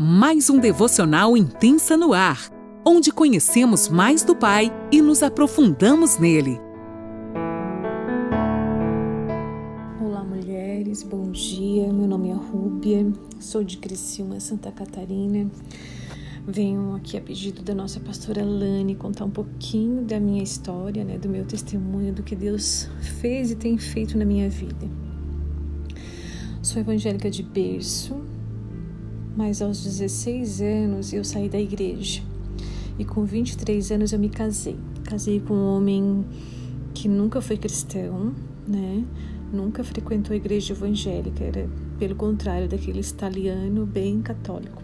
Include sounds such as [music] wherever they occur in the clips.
mais um devocional intensa no ar, onde conhecemos mais do Pai e nos aprofundamos nele. Olá, mulheres, bom dia. Meu nome é Rúbia, sou de Criciúma, Santa Catarina. Venho aqui a pedido da nossa pastora Lani contar um pouquinho da minha história, né, do meu testemunho, do que Deus fez e tem feito na minha vida. Sou evangélica de berço, mas aos 16 anos eu saí da igreja. E com 23 anos eu me casei. Casei com um homem que nunca foi cristão, né? Nunca frequentou a igreja evangélica, era pelo contrário daquele italiano bem católico.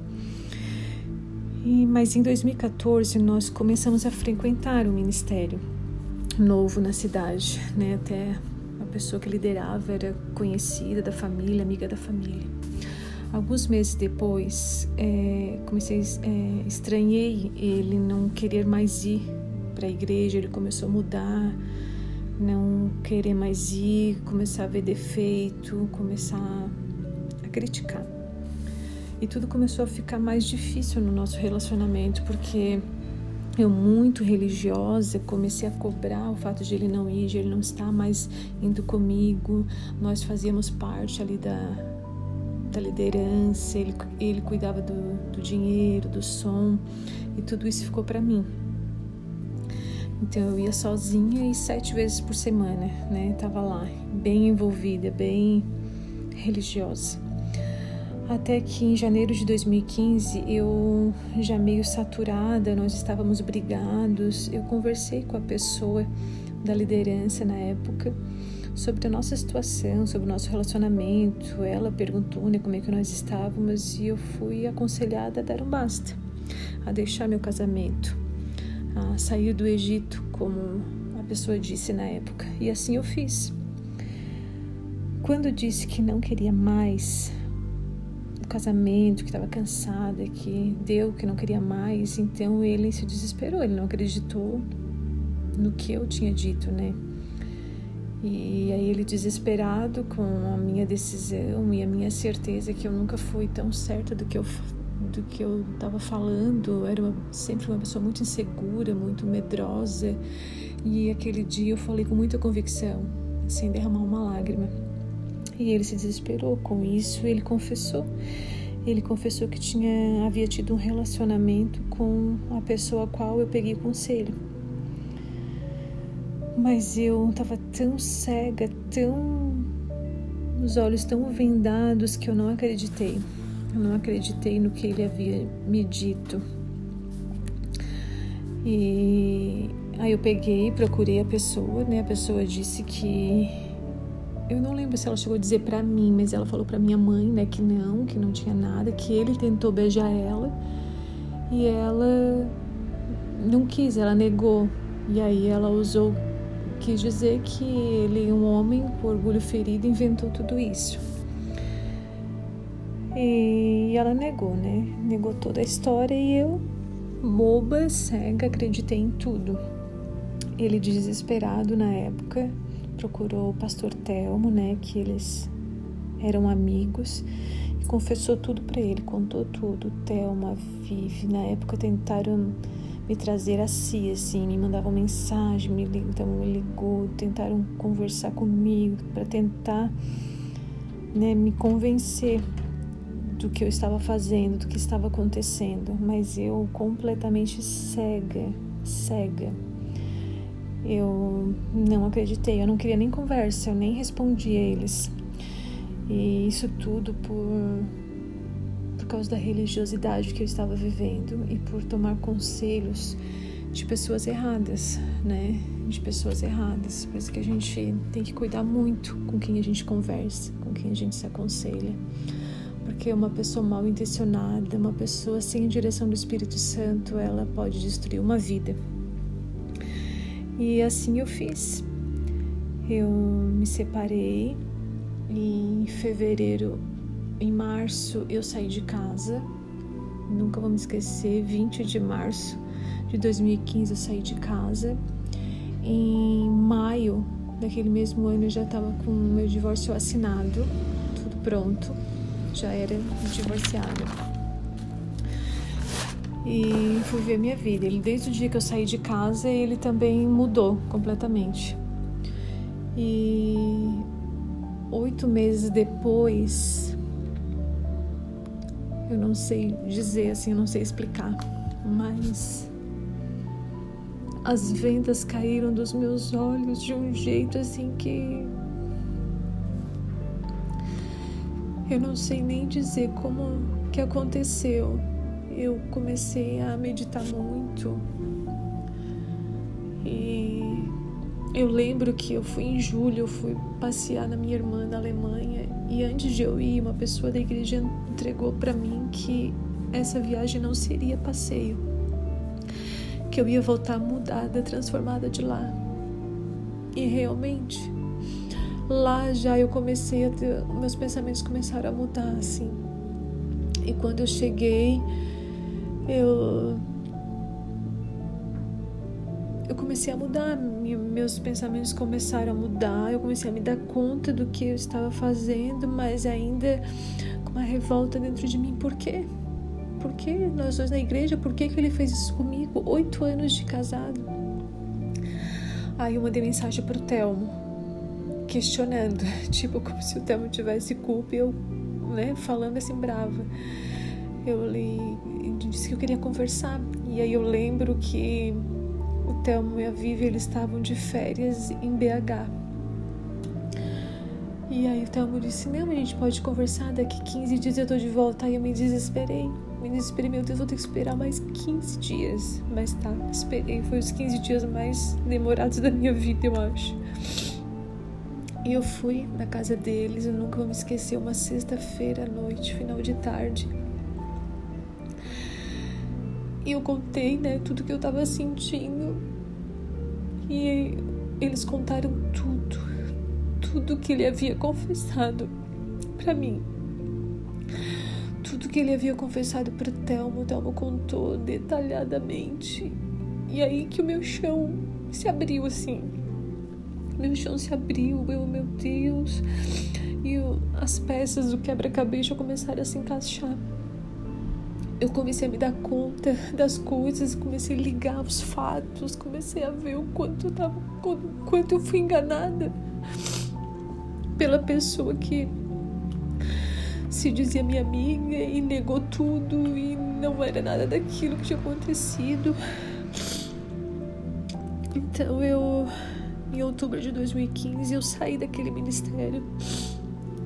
E, mas em 2014 nós começamos a frequentar o ministério novo na cidade, né? Até a pessoa que liderava era conhecida da família, amiga da família. Alguns meses depois, é, comecei, é, estranhei ele não querer mais ir para a igreja, ele começou a mudar, não querer mais ir, começar a ver defeito, começar a criticar. E tudo começou a ficar mais difícil no nosso relacionamento, porque eu muito religiosa comecei a cobrar o fato de ele não ir, de ele não estar mais indo comigo. Nós fazíamos parte ali da da liderança, ele, ele cuidava do, do dinheiro, do som e tudo isso ficou para mim. Então eu ia sozinha e sete vezes por semana, né? Tava lá, bem envolvida, bem religiosa. Até que em janeiro de 2015 eu já meio saturada, nós estávamos brigados. Eu conversei com a pessoa da liderança na época sobre a nossa situação, sobre o nosso relacionamento. Ela perguntou né, como é que nós estávamos e eu fui aconselhada a dar um basta, a deixar meu casamento, a sair do Egito, como a pessoa disse na época. E assim eu fiz. Quando disse que não queria mais o casamento, que estava cansada, que deu, que não queria mais, então ele se desesperou, ele não acreditou no que eu tinha dito, né? E aí ele desesperado com a minha decisão e a minha certeza que eu nunca fui tão certa do que eu do que eu estava falando, era uma, sempre uma pessoa muito insegura, muito medrosa. E aquele dia eu falei com muita convicção, sem derramar uma lágrima. E ele se desesperou com isso, ele confessou. Ele confessou que tinha havia tido um relacionamento com a pessoa a qual eu peguei conselho mas eu estava tão cega, tão. os olhos tão vendados que eu não acreditei. Eu não acreditei no que ele havia me dito. E aí eu peguei, procurei a pessoa, né? A pessoa disse que eu não lembro se ela chegou a dizer para mim, mas ela falou para minha mãe, né, que não, que não tinha nada, que ele tentou beijar ela e ela não quis, ela negou. E aí ela usou quis dizer que ele, um homem com orgulho ferido, inventou tudo isso. E ela negou, né? Negou toda a história e eu, boba, cega, acreditei em tudo. Ele, desesperado na época, procurou o pastor Telmo, né? Que eles eram amigos e confessou tudo para ele, contou tudo. Telmo, Vivi, na época tentaram me trazer a si, assim, me mandavam mensagem, me, então me ligou, tentaram conversar comigo para tentar né, me convencer do que eu estava fazendo, do que estava acontecendo, mas eu completamente cega, cega. Eu não acreditei, eu não queria nem conversa, eu nem respondi a eles. E isso tudo por por causa da religiosidade que eu estava vivendo e por tomar conselhos de pessoas erradas, né? De pessoas erradas. Por isso que a gente tem que cuidar muito com quem a gente conversa, com quem a gente se aconselha. Porque uma pessoa mal intencionada, uma pessoa sem direção do Espírito Santo, ela pode destruir uma vida. E assim eu fiz. Eu me separei em fevereiro em março eu saí de casa, nunca vou me esquecer, 20 de março de 2015 eu saí de casa. Em maio daquele mesmo ano eu já estava com meu divórcio assinado, tudo pronto, já era divorciada. e fui ver minha vida. Ele, desde o dia que eu saí de casa, ele também mudou completamente. E oito meses depois, eu não sei dizer assim, eu não sei explicar, mas as vendas caíram dos meus olhos de um jeito assim que eu não sei nem dizer como que aconteceu. Eu comecei a meditar muito e eu lembro que eu fui em julho, eu fui passear na minha irmã na Alemanha e antes de eu ir, uma pessoa da igreja entregou para mim que essa viagem não seria passeio, que eu ia voltar mudada, transformada de lá. E realmente, lá já eu comecei a ter, meus pensamentos começaram a mudar assim. E quando eu cheguei, eu eu comecei a mudar, meus pensamentos começaram a mudar, eu comecei a me dar conta do que eu estava fazendo, mas ainda com uma revolta dentro de mim. Por quê? Por que nós dois na igreja? Por que, que ele fez isso comigo? Oito anos de casado. Aí eu mandei mensagem pro Telmo, questionando, [laughs] tipo, como se o Telmo tivesse culpa e eu, né, falando assim brava. Eu li, disse que eu queria conversar. E aí eu lembro que o Telmo e a Vivi eles estavam de férias em BH. E aí o Telmo disse: Não, a gente pode conversar, daqui 15 dias eu tô de volta. Aí eu me desesperei. Me desesperei, meu Deus, vou ter que esperar mais 15 dias. Mas tá, esperei. Foi os 15 dias mais demorados da minha vida, eu acho. E eu fui na casa deles, eu nunca vou me esquecer, uma sexta-feira à noite, final de tarde. E eu contei, né, tudo que eu tava sentindo. E eles contaram tudo, tudo que ele havia confessado para mim. Tudo que ele havia confessado pro Telmo, Telmo contou detalhadamente. E aí que o meu chão se abriu assim. Meu chão se abriu, eu, meu Deus. E eu, as peças do quebra-cabeça começaram a se encaixar eu comecei a me dar conta das coisas, comecei a ligar os fatos, comecei a ver o quanto eu, tava, quanto eu fui enganada pela pessoa que se dizia minha amiga e negou tudo e não era nada daquilo que tinha acontecido. Então eu, em outubro de 2015, eu saí daquele ministério,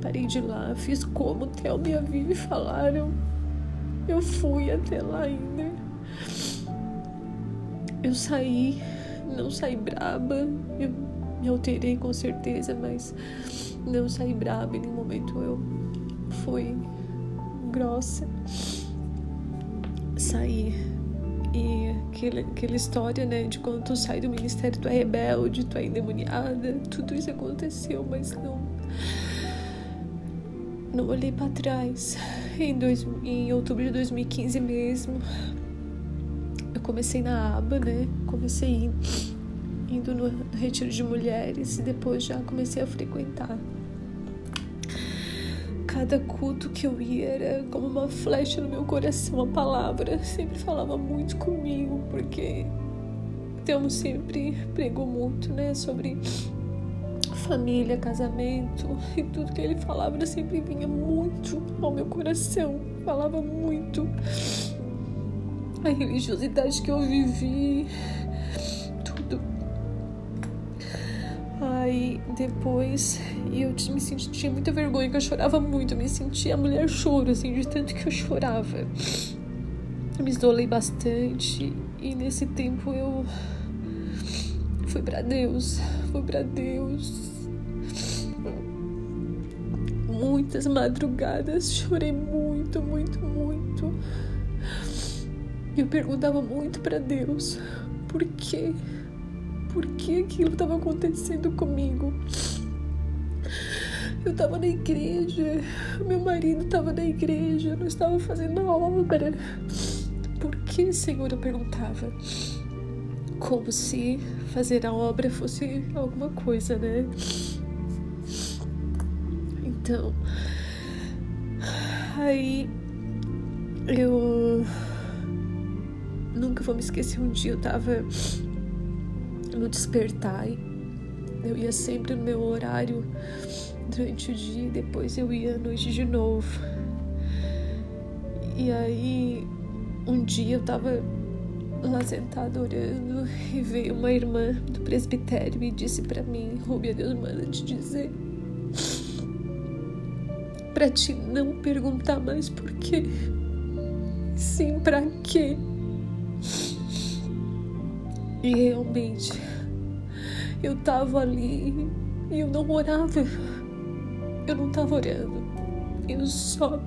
parei de lá, fiz como o Theo e a Vivi falaram eu fui até lá ainda. Eu saí, não saí braba. Eu me alterei com certeza, mas não saí braba. Em nenhum momento eu fui grossa. Saí. E aquela, aquela história, né, de quando tu sai do ministério, tu é rebelde, tu é endemoniada, tudo isso aconteceu, mas não. Não olhei para trás em, dois, em outubro de 2015 mesmo, eu comecei na aba, né? Comecei indo no retiro de mulheres e depois já comecei a frequentar. Cada culto que eu ia era como uma flecha no meu coração, a palavra sempre falava muito comigo, porque Temos sempre pregou muito, né, sobre família, casamento [laughs] e tudo que ele falava sempre vinha muito ao meu coração, falava muito. A religiosidade que eu vivi, tudo. Aí depois eu me senti, tinha muita vergonha, que eu chorava muito, eu me sentia mulher choro, assim, de tanto que eu chorava. Eu me isolei bastante e nesse tempo eu fui para Deus, fui para Deus muitas madrugadas, chorei muito, muito, muito. Eu perguntava muito para Deus por quê? Por que aquilo estava acontecendo comigo? Eu estava na igreja, meu marido estava na igreja, eu não estava fazendo a obra. Por que, Senhor? Eu perguntava. Como se fazer a obra fosse alguma coisa, né? Então, aí eu nunca vou me esquecer. Um dia eu tava no despertar. Eu ia sempre no meu horário durante o dia e depois eu ia à noite de novo. E aí, um dia eu tava lá sentada orando e veio uma irmã do presbitério e disse para mim: Rubia, Deus manda te dizer para te não perguntar mais por quê, sim para quê. E realmente eu tava ali e eu não orava. Eu não tava orando. Eu só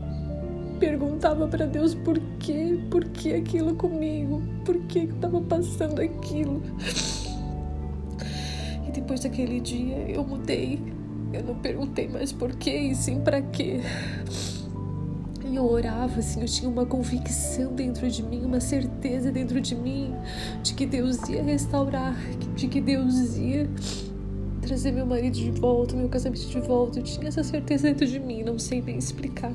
perguntava para Deus por quê, por que aquilo comigo, por que estava passando aquilo. E depois daquele dia eu mudei. Eu não perguntei mais por quê e sim para quê. E eu orava assim, eu tinha uma convicção dentro de mim, uma certeza dentro de mim de que Deus ia restaurar, de que Deus ia trazer meu marido de volta, meu casamento de volta. Eu tinha essa certeza dentro de mim, não sei nem explicar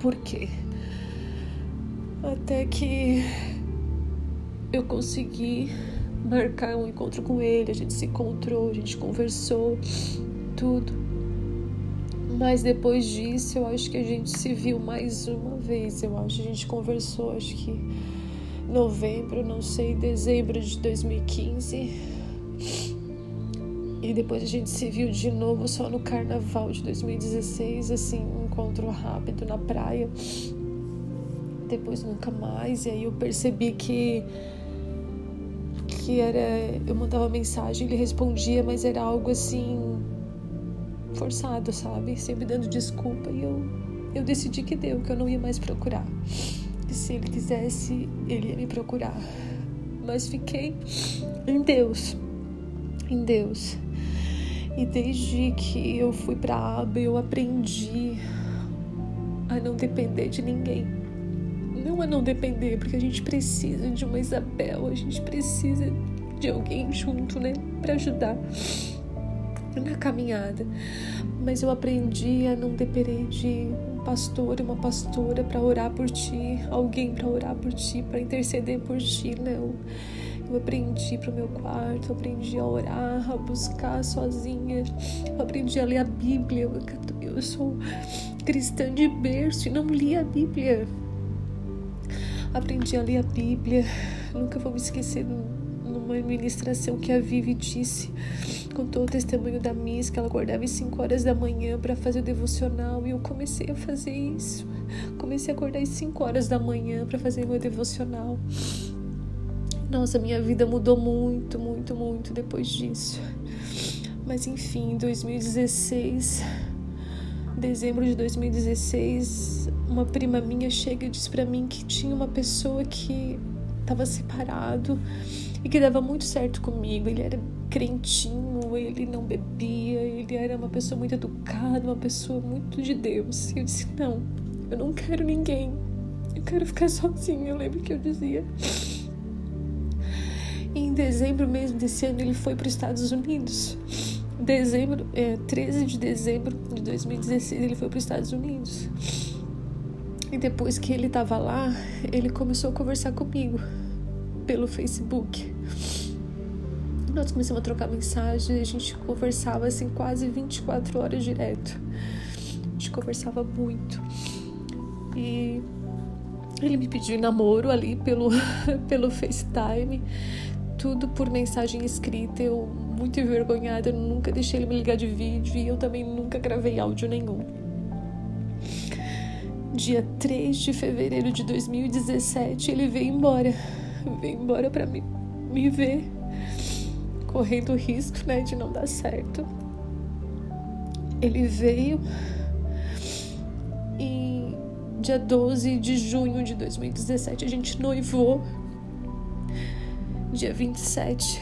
por quê. Até que eu consegui marcar um encontro com ele, a gente se encontrou, a gente conversou, tudo. Mas depois disso, eu acho que a gente se viu mais uma vez. Eu acho que a gente conversou, acho que novembro, não sei, dezembro de 2015. E depois a gente se viu de novo só no carnaval de 2016, assim, um encontro rápido na praia. Depois nunca mais. E aí eu percebi que que era eu mandava mensagem, ele respondia, mas era algo assim forçado, sabe? Sempre dando desculpa. E eu, eu decidi que deu, que eu não ia mais procurar. E se ele quisesse, ele ia me procurar. Mas fiquei em Deus. Em Deus. E desde que eu fui para a aba, eu aprendi a não depender de ninguém. Não a não depender, porque a gente precisa de uma Isabel, a gente precisa de alguém junto, né, para ajudar na caminhada. Mas eu aprendi a não depender de um pastor e uma pastora para orar por ti, alguém para orar por ti, para interceder por ti, não. Eu aprendi para o meu quarto, aprendi a orar, a buscar sozinha, eu aprendi a ler a Bíblia. Eu, eu sou cristã de berço e não li a Bíblia. Aprendi a ler a Bíblia. Nunca vou me esquecer numa ministração que a Vivi disse contou o testemunho da Miss, que ela acordava às 5 horas da manhã para fazer o devocional e eu comecei a fazer isso. Comecei a acordar às 5 horas da manhã para fazer meu devocional. Nossa, minha vida mudou muito, muito, muito depois disso. Mas enfim, em 2016, dezembro de 2016, uma prima minha chega e diz para mim que tinha uma pessoa que estava separado e que dava muito certo comigo. Ele era crentinho, ele não bebia, ele era uma pessoa muito educada, uma pessoa muito de Deus. E eu disse: Não, eu não quero ninguém, eu quero ficar [laughs] sozinha. Eu lembro que eu dizia. E em dezembro mesmo desse ano, ele foi para os Estados Unidos. Dezembro, é, 13 de dezembro de 2016, ele foi para os Estados Unidos. E depois que ele estava lá, ele começou a conversar comigo pelo Facebook. Nós começamos a trocar mensagens, a gente conversava assim quase 24 horas direto. A gente conversava muito. E ele me pediu namoro ali pelo, [laughs] pelo FaceTime, tudo por mensagem escrita. Eu, muito envergonhada, eu nunca deixei ele me ligar de vídeo e eu também nunca gravei áudio nenhum. Dia 3 de fevereiro de 2017, ele veio embora. Veio embora para me, me ver correndo o risco né, de não dar certo. Ele veio e dia 12 de junho de 2017 a gente noivou. Dia 27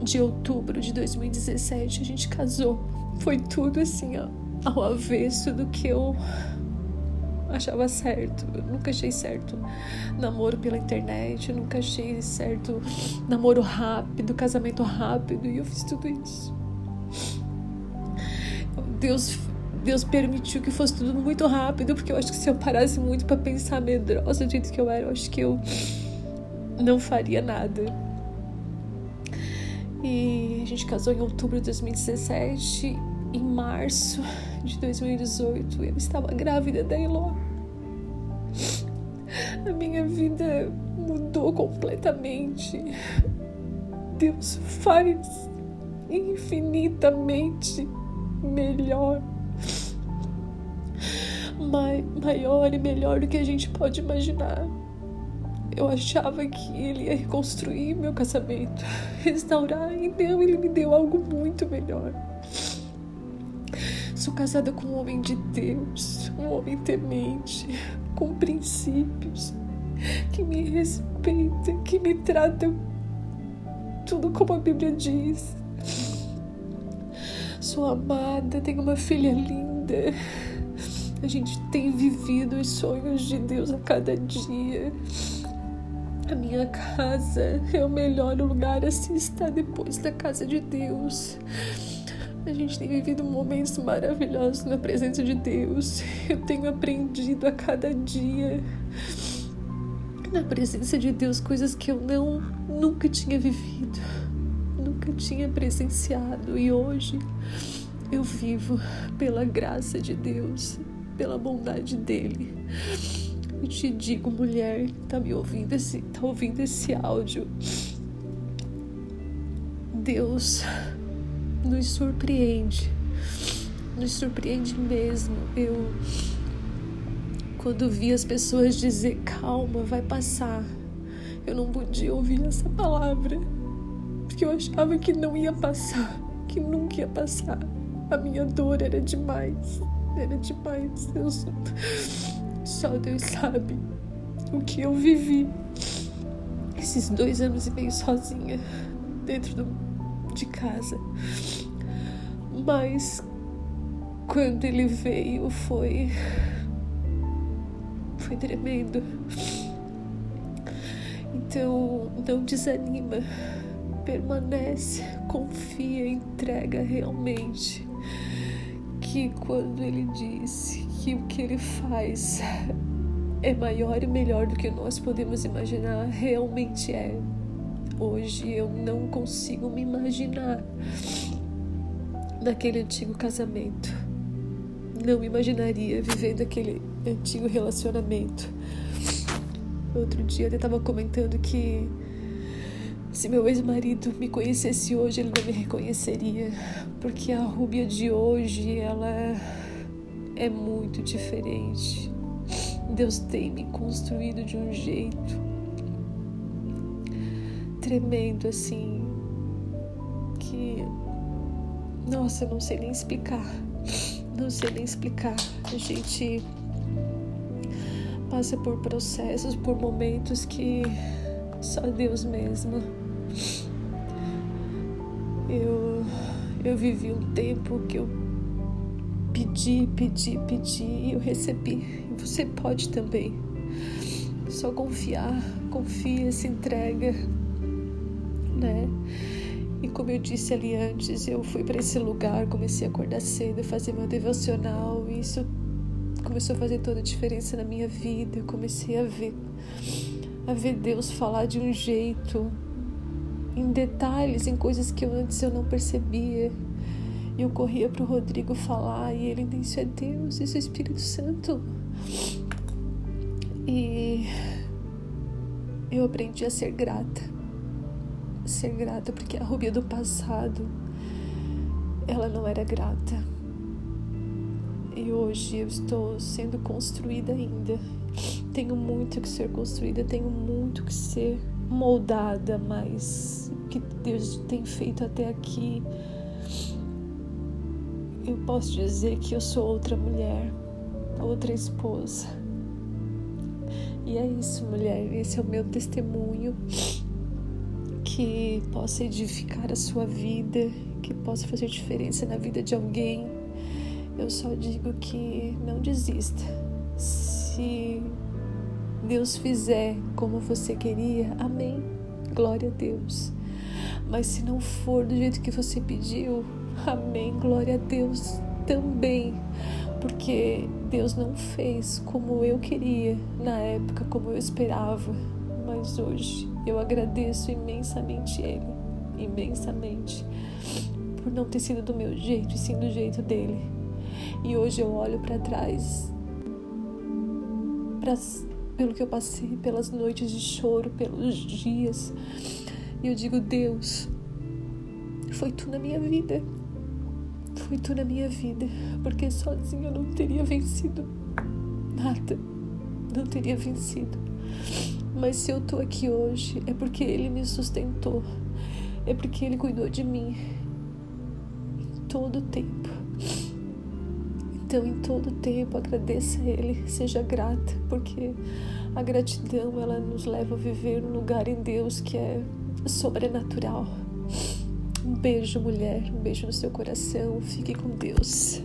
de outubro de 2017 a gente casou. Foi tudo assim, ó, ao avesso do que eu achava certo. Eu nunca achei certo namoro pela internet, nunca achei certo namoro rápido, casamento rápido, e eu fiz tudo isso. Deus Deus permitiu que fosse tudo muito rápido, porque eu acho que se eu parasse muito para pensar medrosa do jeito que eu era, eu acho que eu não faria nada. E a gente casou em outubro de 2017. Em março de 2018, eu estava grávida da Eló. A minha vida mudou completamente. Deus faz infinitamente melhor. maior e melhor do que a gente pode imaginar. Eu achava que ele ia reconstruir meu casamento, restaurar, e não, ele me deu algo muito melhor. Sou casada com um homem de Deus, um homem temente, com princípios, que me respeita, que me trata tudo como a Bíblia diz. Sou amada, tenho uma filha linda. A gente tem vivido os sonhos de Deus a cada dia. A minha casa é o melhor lugar a se estar depois da casa de Deus. A gente tem vivido momentos maravilhosos na presença de Deus. [laughs] Eu tenho aprendido a cada dia na presença de Deus coisas que eu não nunca tinha vivido, nunca tinha presenciado e hoje eu vivo pela graça de Deus, pela bondade dele. Eu te digo, mulher tá me ouvindo esse, tá ouvindo esse áudio. Deus nos surpreende. Nos surpreende mesmo. Eu quando vi as pessoas dizer calma, vai passar, eu não podia ouvir essa palavra, porque eu achava que não ia passar, que nunca ia passar. A minha dor era demais, era demais. Eu só Deus sabe o que eu vivi esses dois anos e meio sozinha dentro do, de casa. Mas quando ele veio foi foi tremendo. Então não desanima, permanece, confia, entrega realmente que quando ele disse que o que ele faz é maior e melhor do que nós podemos imaginar, realmente é. Hoje eu não consigo me imaginar naquele antigo casamento. Não imaginaria vivendo aquele antigo relacionamento. Outro dia eu estava comentando que se meu ex-marido me conhecesse hoje, ele não me reconheceria, porque a Rúbia de hoje, ela é muito diferente. Deus tem me construído de um jeito tremendo assim que nossa, não sei nem explicar. Não sei nem explicar. A gente passa por processos, por momentos que só Deus mesmo. Eu eu vivi um tempo que eu pedi, pedi, pedi e eu recebi. Você pode também. Só confiar, confia, se entrega, né? E como eu disse ali antes, eu fui para esse lugar, comecei a acordar cedo, fazer meu devocional, e isso começou a fazer toda a diferença na minha vida. Eu comecei a ver a ver Deus falar de um jeito em detalhes, em coisas que eu antes eu não percebia. E eu corria para o Rodrigo falar e ele disse: "Isso é Deus, isso é Espírito Santo". E eu aprendi a ser grata. Ser grata porque a Rubia do passado ela não era grata e hoje eu estou sendo construída ainda. Tenho muito que ser construída, tenho muito que ser moldada, mas o que Deus tem feito até aqui, eu posso dizer que eu sou outra mulher, outra esposa. E é isso, mulher, esse é o meu testemunho que possa edificar a sua vida, que possa fazer diferença na vida de alguém eu só digo que não desista. Se Deus fizer como você queria, amém. Glória a Deus. Mas se não for do jeito que você pediu, amém. Glória a Deus também. Porque Deus não fez como eu queria na época, como eu esperava. Mas hoje eu agradeço imensamente Ele, imensamente, por não ter sido do meu jeito e sim do jeito dele. E hoje eu olho para trás, pra, pelo que eu passei, pelas noites de choro, pelos dias, e eu digo: Deus, foi tu na minha vida. Foi tu na minha vida, porque sozinho eu não teria vencido nada, não teria vencido. Mas se eu tô aqui hoje é porque ele me sustentou, é porque ele cuidou de mim em todo tempo. Então, em todo tempo, agradeça a Ele, seja grata, porque a gratidão ela nos leva a viver um lugar em Deus que é sobrenatural. Um beijo, mulher, um beijo no seu coração. Fique com Deus.